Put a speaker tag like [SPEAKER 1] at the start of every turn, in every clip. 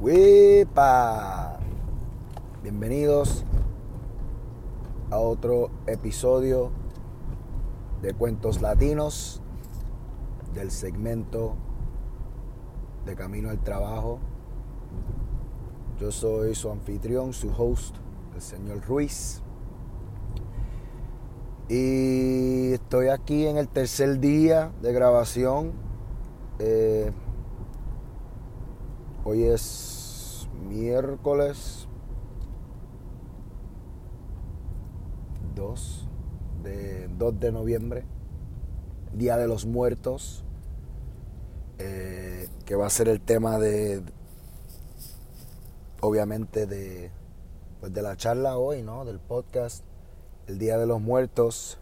[SPEAKER 1] ¡Wipa! Bienvenidos a otro episodio de Cuentos Latinos del segmento de Camino al Trabajo. Yo soy su anfitrión, su host, el señor Ruiz. Y estoy aquí en el tercer día de grabación. Eh, hoy es miércoles 2 de, 2 de noviembre, Día de los Muertos, eh, que va a ser el tema de, obviamente, de, pues de la charla hoy, ¿no? Del podcast el Día de los Muertos.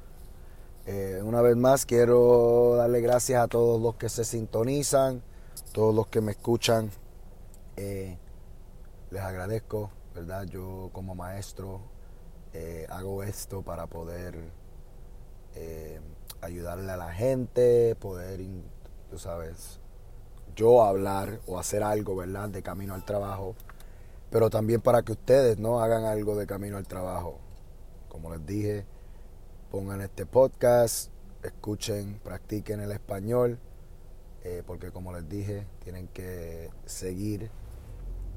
[SPEAKER 1] Eh, una vez más quiero darle gracias a todos los que se sintonizan, todos los que me escuchan. Eh, les agradezco, ¿verdad? Yo como maestro eh, hago esto para poder ayudarle a la gente, poder, tú sabes, yo hablar o hacer algo, ¿verdad? De camino al trabajo, pero también para que ustedes no hagan algo de camino al trabajo como les dije, pongan este podcast, escuchen, practiquen el español, eh, porque como les dije, tienen que seguir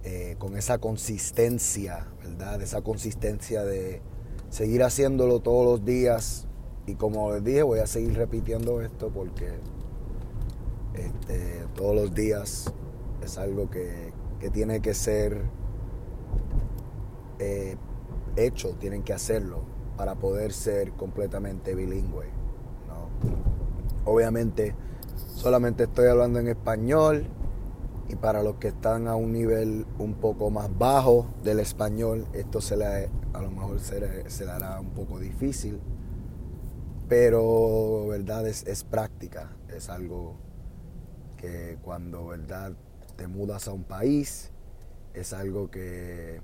[SPEAKER 1] eh, con esa consistencia, ¿verdad? Esa consistencia de seguir haciéndolo todos los días. Y como les dije, voy a seguir repitiendo esto porque este, todos los días es algo que, tiene que ser eh, hecho, tienen que hacerlo para poder ser completamente bilingüe. Obviamente solamente estoy hablando en español y para los que están a un nivel un poco más bajo del español, esto se le, a lo mejor se le, hará un poco difícil, pero verdad es, es práctica, es algo que cuando verdad te mudas a un país, es algo que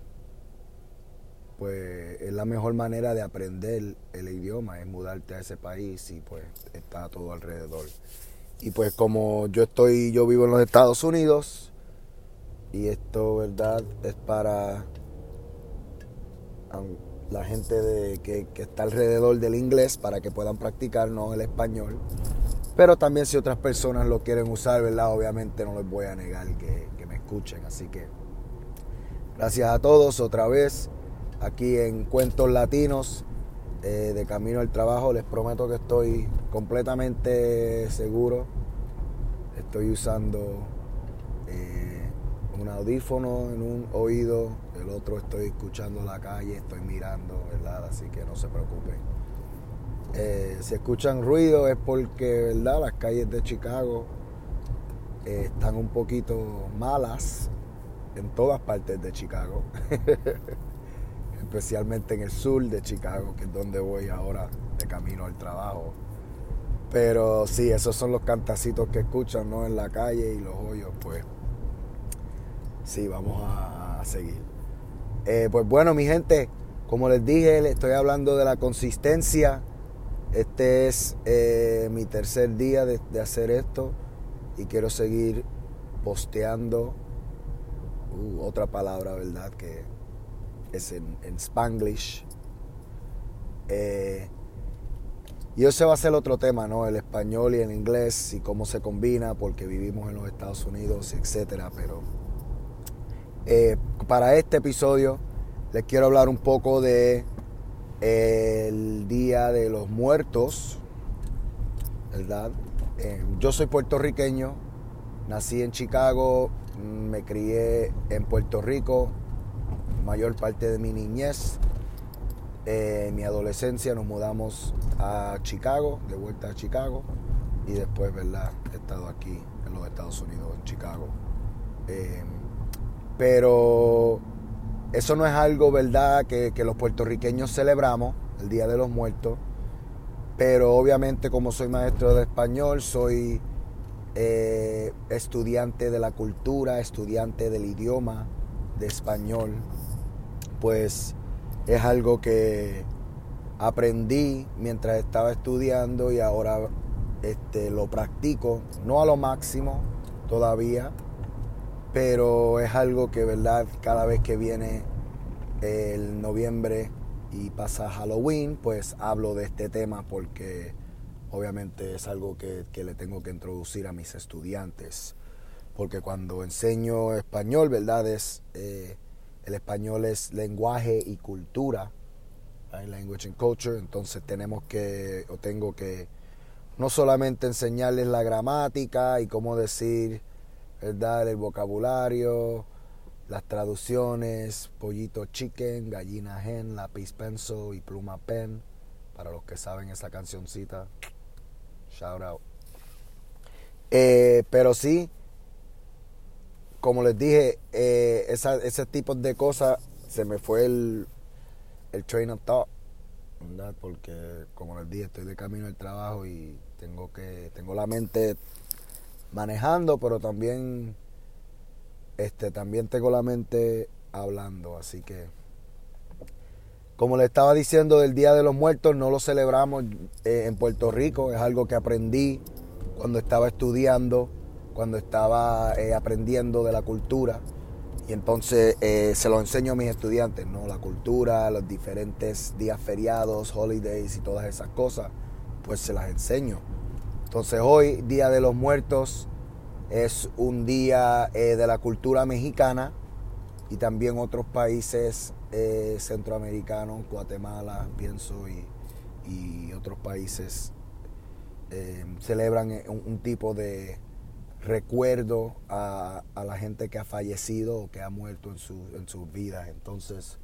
[SPEAKER 1] pues es la mejor manera de aprender el idioma, es mudarte a ese país y pues está todo alrededor. Y pues como yo estoy, yo vivo en los Estados Unidos y esto, ¿verdad? Es para la gente de, que, está alrededor del inglés para que puedan practicar, no el español. Pero también si otras personas lo quieren usar, ¿verdad? Obviamente no les voy a negar que, que me escuchen. Así que gracias a todos otra vez aquí en Cuentos Latinos eh, de Camino al Trabajo. Les prometo que estoy completamente seguro. Estoy usando eh, un audífono en un oído, el otro estoy escuchando la calle, estoy mirando, ¿verdad? Así que no se preocupen. Eh, si escuchan ruido es porque, ¿verdad? Las calles de Chicago están un poquito malas en todas partes de Chicago. especialmente en el sur de Chicago, que es donde voy ahora de camino al trabajo. Pero sí, esos son los cantacitos que escuchan ¿no? en la calle y los hoyos, pues sí, vamos a, seguir. Eh, pues bueno, mi gente, como les dije, les estoy hablando de la consistencia. Este es eh, mi tercer día de, hacer esto y quiero seguir posteando. Uh, otra palabra, ¿verdad? Que es en, Spanglish. Eh, y ese va a ser otro tema, ¿no? El español y el inglés y cómo se combina, porque vivimos en los Estados Unidos, etcétera. Pero eh, para este episodio les quiero hablar un poco de el Día de los Muertos, ¿verdad? Eh, yo soy puertorriqueño, nací en Chicago, me crié en Puerto Rico, mayor parte de mi niñez. en mi adolescencia nos mudamos a Chicago, de vuelta a Chicago, y después, ¿verdad? He estado aquí en los Estados Unidos, en Chicago. Em, pero eso no es algo, ¿verdad?, que, los puertorriqueños celebramos, el Día de los Muertos. Pero obviamente como soy maestro de español, soy eh, estudiante de la cultura, estudiante del idioma de español pues es algo que aprendí mientras estaba estudiando y ahora este, lo practico, no a lo máximo todavía, pero es algo que, ¿verdad? Cada vez que viene el noviembre y pasa Halloween, pues hablo de este tema porque obviamente es algo que, le tengo que introducir a mis estudiantes. Porque cuando enseño español, ¿verdad? Es, eh, el español es lenguaje y cultura, language and culture, entonces tenemos que, o tengo que, no solamente enseñarles la gramática y cómo decir, ¿verdad? El vocabulario, las traducciones, pollito chicken, gallina hen, lápiz penso y pluma pen. Para los que saben esa cancioncita, shout out. Eh, pero sí, como les dije, eh, ese tipo de cosas se me fue el, el train of thought, ¿verdad? Porque como les dije, estoy de camino al trabajo y tengo que tengo la mente manejando, pero también este, también tengo la mente hablando, así que como le estaba diciendo del Día de los Muertos, no lo celebramos eh, en Puerto Rico, es algo que aprendí cuando estaba estudiando, cuando estaba eh, aprendiendo de la cultura. Y entonces eh, se lo enseño a mis estudiantes, ¿no? La cultura, los diferentes días feriados, holidays y todas esas cosas, pues se las enseño. Entonces hoy, Día de los Muertos, es un día eh, de la cultura mexicana y también otros países centroamericanos, Guatemala, pienso, y, otros países celebran un, tipo de recuerdo a, la gente que ha fallecido o que ha muerto en, su, en sus vidas. Entonces,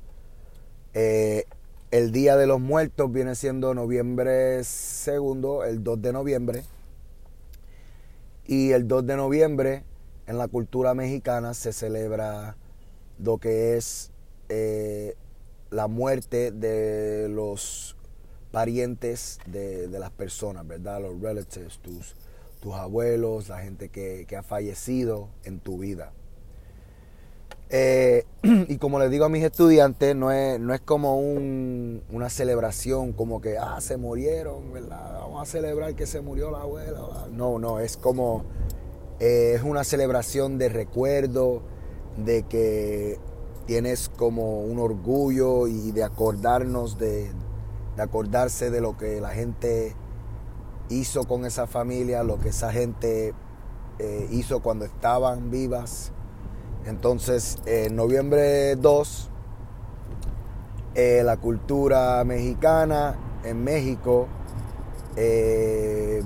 [SPEAKER 1] el Día de los Muertos viene siendo noviembre segundo, el 2 de noviembre y el 2 de noviembre en la cultura mexicana se celebra lo que es eh, la muerte de los parientes de, las personas, ¿verdad? Los relatives, tus, tus abuelos, la gente que, ha fallecido en tu vida. Eh, y como les digo a mis estudiantes, no es, no es como una celebración, como que, ah, se murieron, ¿verdad? Vamos a celebrar que se murió la abuela. No, no, es como, eh, es una celebración de recuerdo, de que tienes como un orgullo y de acordarnos, de, acordarse de lo que la gente hizo con esa familia, lo que esa gente eh, hizo cuando estaban vivas entonces, en noviembre 2, eh, la cultura mexicana en México eh,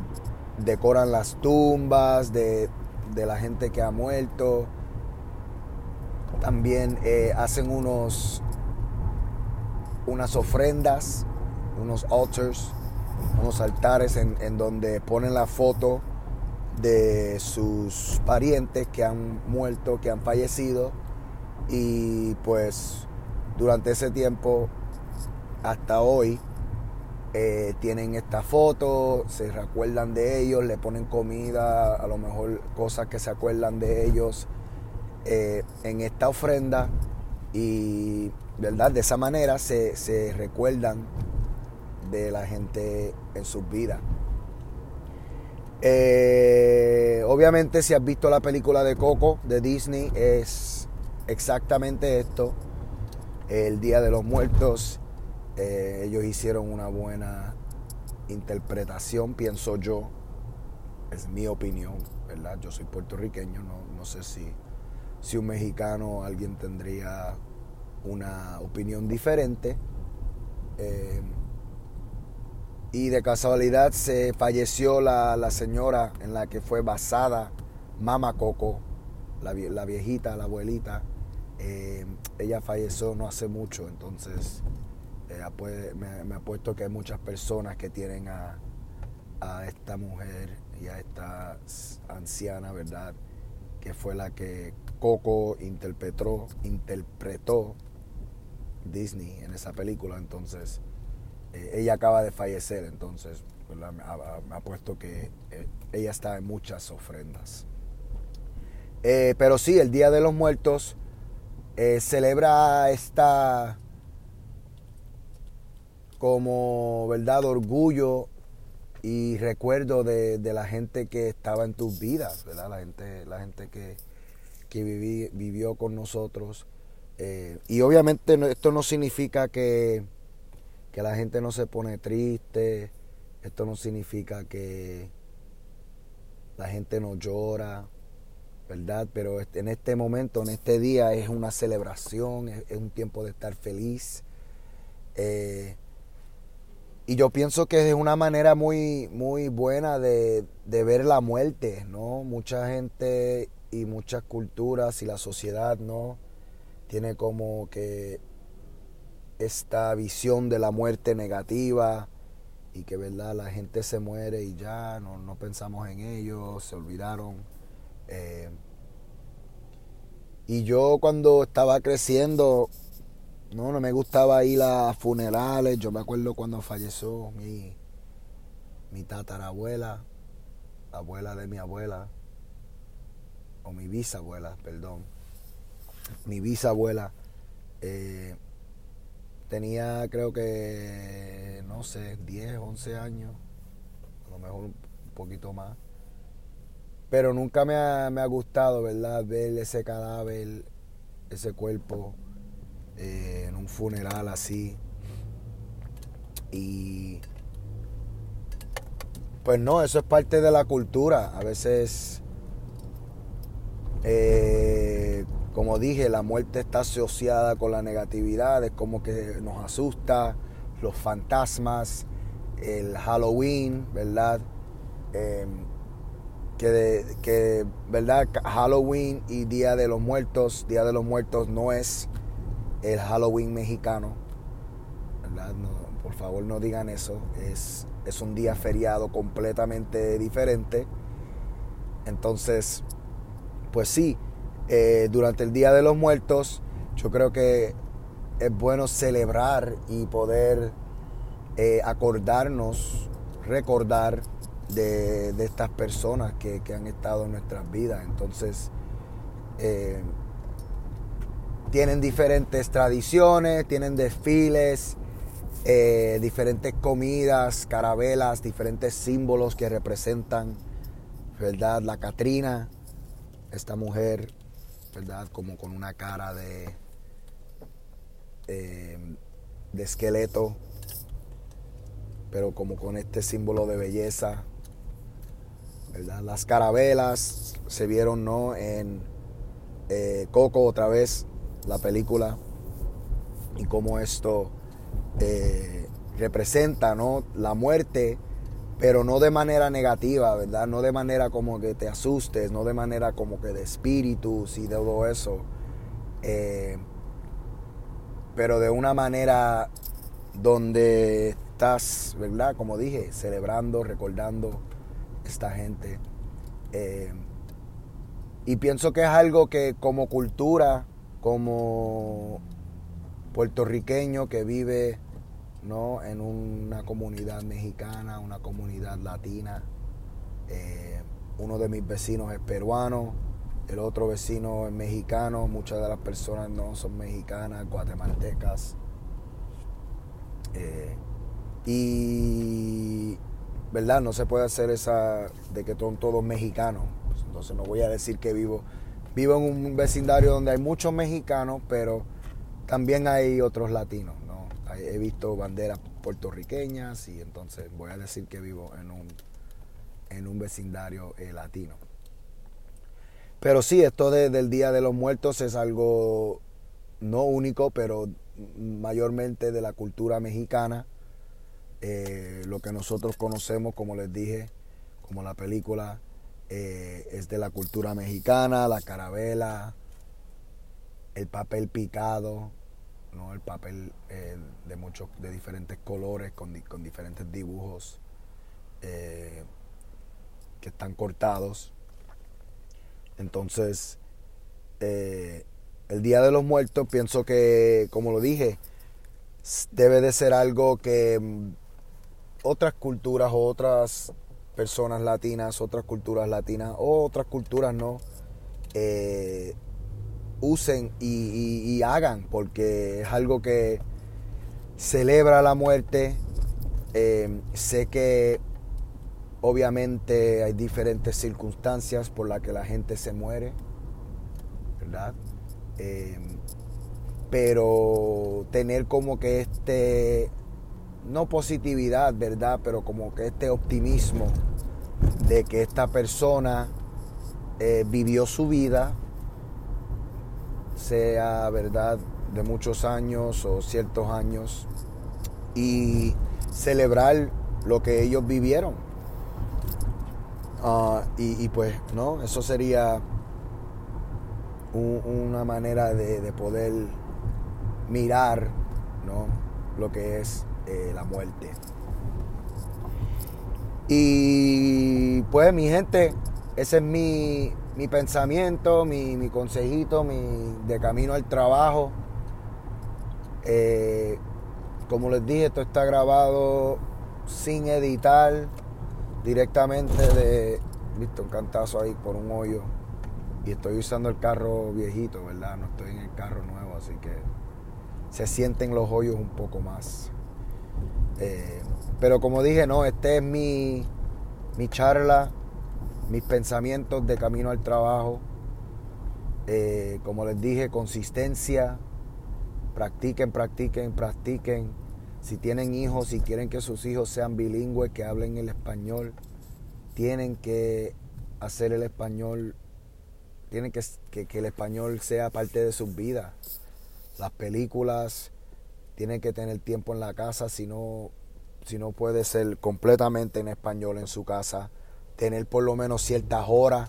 [SPEAKER 1] decoran las tumbas de, la gente que ha muerto. También eh, hacen unos unas ofrendas, unos altars, unos altares en donde ponen la foto de sus parientes que han muerto, que han fallecido. Y pues durante ese tiempo hasta hoy eh, tienen esta foto, se recuerdan de ellos, le ponen comida, a lo mejor cosas que se acuerdan de ellos eh, en esta ofrenda. Y verdad de esa manera se, se recuerdan de la gente en sus vidas. Eh, obviamente si has visto la película de Coco de Disney es exactamente esto. El Día de los Muertos, eh, ellos hicieron una buena interpretación, pienso yo. Es mi opinión, ¿verdad? Yo soy puertorriqueño, no, sé si, si un mexicano alguien tendría una opinión diferente. Eh, y de casualidad se falleció la, señora en la que fue basada Mama Coco, la, viejita, la abuelita. Eh, ella falleció no hace mucho, entonces eh, me, ha puesto que hay muchas personas que tienen a, esta mujer y a esta anciana, ¿verdad? Que fue la que Coco interpretó, interpretó Disney en esa película, entonces ella acaba de fallecer, entonces me ha, puesto que eh, ella está en muchas ofrendas. Eh, pero sí, el Día de los Muertos celebra esta como verdad orgullo y recuerdo de, la gente que estaba en tus vidas, ¿verdad? La gente, la gente que, que vivió con nosotros. Eh, y obviamente esto no significa que, que la gente no se pone triste, esto no significa que la gente no llora, ¿verdad? Pero en este momento, en este día, es una celebración, es, un tiempo de estar feliz. Eh, y yo pienso que es una manera muy, muy buena de, de, ver la muerte, ¿no? Mucha gente y muchas culturas y la sociedad, ¿no? Tiene como que esta visión de la muerte negativa y que, ¿verdad? La gente se muere y ya, no, no pensamos en ellos, se olvidaron eh, y yo cuando estaba creciendo, no, no me gustaba ir a funerales. Yo me acuerdo cuando falleció mi, mi tatarabuela, la abuela de mi abuela, o mi bisabuela, perdón. Mi bisabuela eh, tenía creo que, no sé, 10, 11 años, a lo mejor un poquito más. Pero nunca me ha, me ha gustado, ¿verdad? Ver ese cadáver, ese cuerpo eh, en un funeral así. Y pues no, eso es parte de la cultura. A veces, eh, como dije, la muerte está asociada con la negatividad, es como que nos asusta, los fantasmas, el Halloween, ¿verdad? Em, que, que, ¿verdad? Halloween y Día de los Muertos, Día de los Muertos no es el Halloween mexicano, ¿verdad? por favor no digan eso, es, es un día feriado completamente diferente. Entonces, pues sí, eh, durante el Día de los Muertos yo creo que es bueno celebrar y poder eh, acordarnos, recordar de, estas personas que, han estado en nuestras vidas. Entonces, eh, tienen diferentes tradiciones, tienen desfiles, diferentes comidas, carabelas, diferentes símbolos que representan, ¿verdad? La Catrina, esta mujer, ¿verdad? Como con una cara de, eh, de esqueleto, pero como con este símbolo de belleza, las carabelas se vieron ¿no? en eh, Coco otra vez, la película, y cómo esto eh, representa ¿no? la muerte, pero no de manera negativa, ¿verdad? No de manera como que te asustes, no de manera como que de espíritus y de todo eso, eh, pero de una manera donde estás, ¿verdad? Como dije, celebrando, recordando esta gente. Eh, y pienso que es algo que como cultura, como puertorriqueño que vive ¿no? en una comunidad mexicana, una comunidad latina, eh, uno de mis vecinos es peruano, el otro vecino es mexicano, muchas de las personas no son mexicanas, guatemaltecas. Eh, y ¿verdad? No se puede hacer esa de que son todos mexicanos. Entonces no voy a decir que vivo. Vivo en un vecindario donde hay muchos mexicanos, pero también hay otros latinos, ¿no? He visto banderas puertorriqueñas y entonces voy a decir que vivo en un, en un vecindario eh, latino. Pero sí, esto del Día de los Muertos es algo no único, pero mayormente de la cultura mexicana eh, lo que nosotros conocemos, como les dije, como la película, eh, es de la cultura mexicana, la carabela, el papel picado, ¿no? el papel eh, de muchos, de diferentes colores, con, diferentes dibujos que están cortados. Entonces, el Día de los Muertos, pienso que, como lo dije, debe de ser algo que otras culturas otras personas latinas, otras culturas latinas o otras culturas no, eh, usen y, hagan, porque es algo que celebra la muerte. Eh, sé que obviamente hay diferentes circunstancias por las que la gente se muere. ¿verdad? Em, pero tener como que este, no positividad, ¿verdad? Pero como que este optimismo de que esta persona eh, vivió su vida, sea, ¿verdad? De muchos años o ciertos años, y celebrar lo que ellos vivieron. Ah, y, pues, ¿no? Eso sería una manera de, poder mirar, ¿no? Lo que es eh, la muerte. Y pues, mi gente, ese es mi, pensamiento, mi, consejito, mi, de camino al trabajo. Eh, como les dije, esto está grabado sin editar, directamente de, visto, un cantazo ahí por un hoyo. Y estoy usando el carro viejito, ¿verdad? No estoy en el carro nuevo, así que se sienten los hoyos un poco más. Eh, pero como dije, no, este es mi, mi charla, mis pensamientos de camino al trabajo. Eh, como les dije, consistencia, practiquen, practiquen, practiquen. Si tienen hijos, si quieren que sus hijos sean bilingües, que hablen el español, tienen que hacer el español, tienen que, que, el español sea parte de sus vidas. Las películas, tienen que tener tiempo en la casa, si no, si no puede ser completamente en español en su casa, tener por lo menos ciertas horas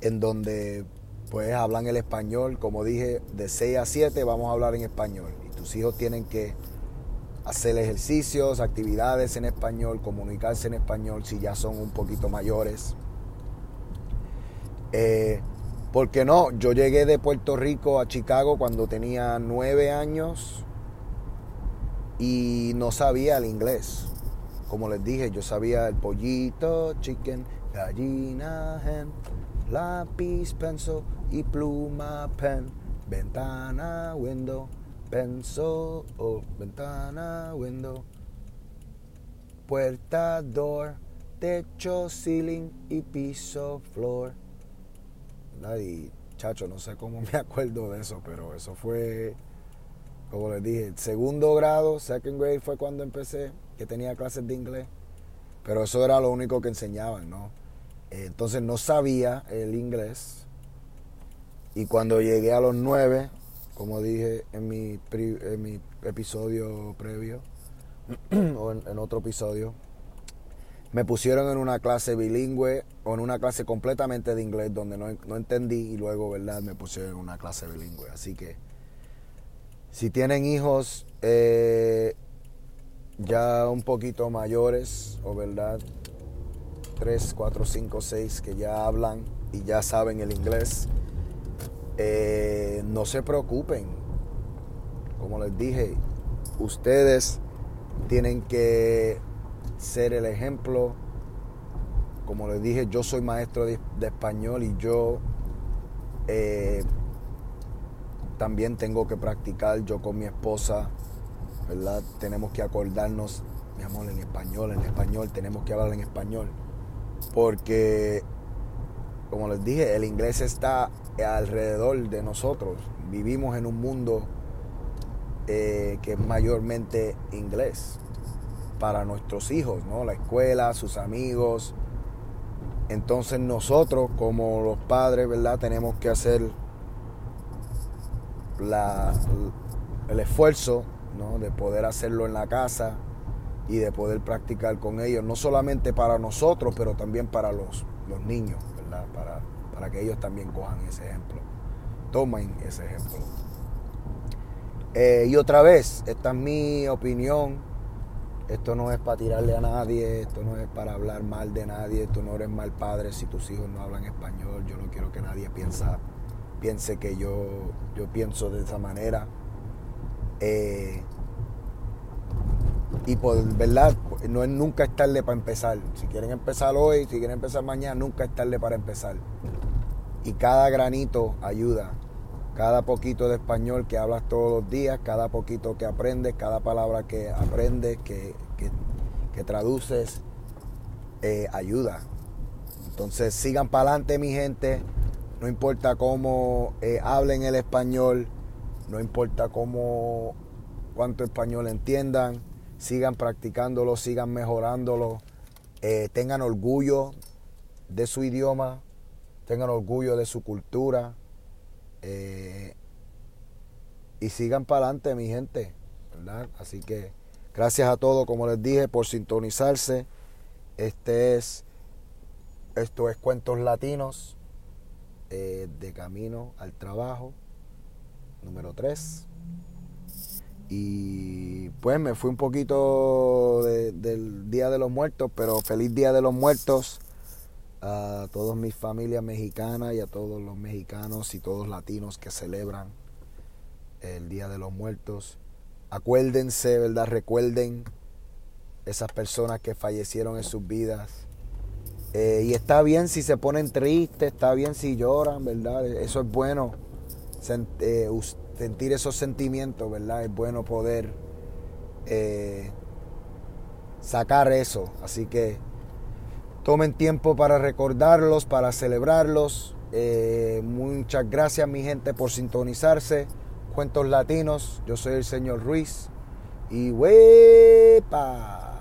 [SPEAKER 1] en donde pues hablan el español, como dije, de 6 a 7 vamos a hablar en español. Y tus hijos tienen que hacer ejercicios, actividades en español, comunicarse en español si ya son un poquito mayores. Eh, porque no, yo llegué de Puerto Rico a Chicago cuando tenía 9 años y no sabía el inglés. Como les dije, yo sabía el pollito, chicken, gallina, hen, lápiz, pencil y pluma, pen, ventana, window, pencil, oh, ventana, window, puerta, door, techo, ceiling y piso, floor. Y chacho, no sé cómo me acuerdo de eso, pero eso fue, como les dije, segundo grado, second grade fue cuando empecé, que tenía clases de inglés. Pero eso era lo único que enseñaban, ¿no? Entonces no sabía el inglés y cuando llegué a los nueve, como dije en mi, episodio previo, o en, otro episodio, me pusieron en una clase bilingüe o en una clase completamente de inglés donde no, no, entendí y luego, ¿verdad? Me pusieron en una clase bilingüe. Así que si tienen hijos eh, ya un poquito mayores o, ¿verdad? 3, 4, 5, 6 que ya hablan y ya saben el inglés, eh, no se preocupen. Como les dije, ustedes tienen que ser el ejemplo. Como les dije, yo soy maestro de, español y yo eh, también tengo que practicar yo con mi esposa, Tenemos que acordarnos, mi amor, en español, en español, tenemos que hablar en español. Porque, como les dije, el inglés está alrededor de nosotros. Vivimos en un mundo eh, que es mayormente inglés para nuestros hijos, ¿no? La escuela, sus amigos. Entonces nosotros como los padres, ¿verdad? Tenemos que hacer la, el esfuerzo ¿no? de poder hacerlo en la casa y de poder practicar con ellos, no solamente para nosotros, pero también para los, los niños, ¿verdad? Para, para que ellos también cojan ese ejemplo, tomen ese ejemplo. Eh, y otra vez, esta es mi opinión, esto no es para tirarle a nadie, esto no es para hablar mal de nadie, tú no eres mal padre si tus hijos no hablan español, yo no quiero que nadie piensa, piense que yo, yo pienso de esa manera. Eh, y por verdad, no es nunca es tarde para empezar. Si quieren empezar hoy, si quieren empezar mañana, nunca es tarde para empezar. Y cada granito ayuda. Cada poquito de español que hablas todos los días, cada poquito que aprendes, cada palabra que aprendes, que, traduces, eh, ayuda. Entonces sigan para adelante mi gente, no importa cómo eh, hablen el español, no importa cómo cuánto español entiendan, sigan practicándolo, sigan mejorándolo, eh, tengan orgullo de su idioma, tengan orgullo de su cultura eh, y sigan para adelante, mi gente. Así que gracias a todos, como les dije, por sintonizarse. Este es, esto es Cuentos Latinos eh, de Camino al Trabajo, número 3. Y pues me fui un poquito del Día de los Muertos, pero feliz Día de los Muertos a todas mis familias mexicanas y a todos los mexicanos y todos latinos que celebran el Día de los Muertos. Acuérdense, ¿verdad? Recuerden esas personas que fallecieron en sus vidas. Eh, y está bien si se ponen tristes, está bien si lloran, ¿verdad? Eso es bueno. Eh, sentir esos sentimientos, ¿verdad? Es bueno poder eh, sacar eso. Así que tomen tiempo para recordarlos, para celebrarlos. Eh, muchas gracias mi gente por sintonizarse. Cuentos Latinos, yo soy el señor Ruiz. Y huepa.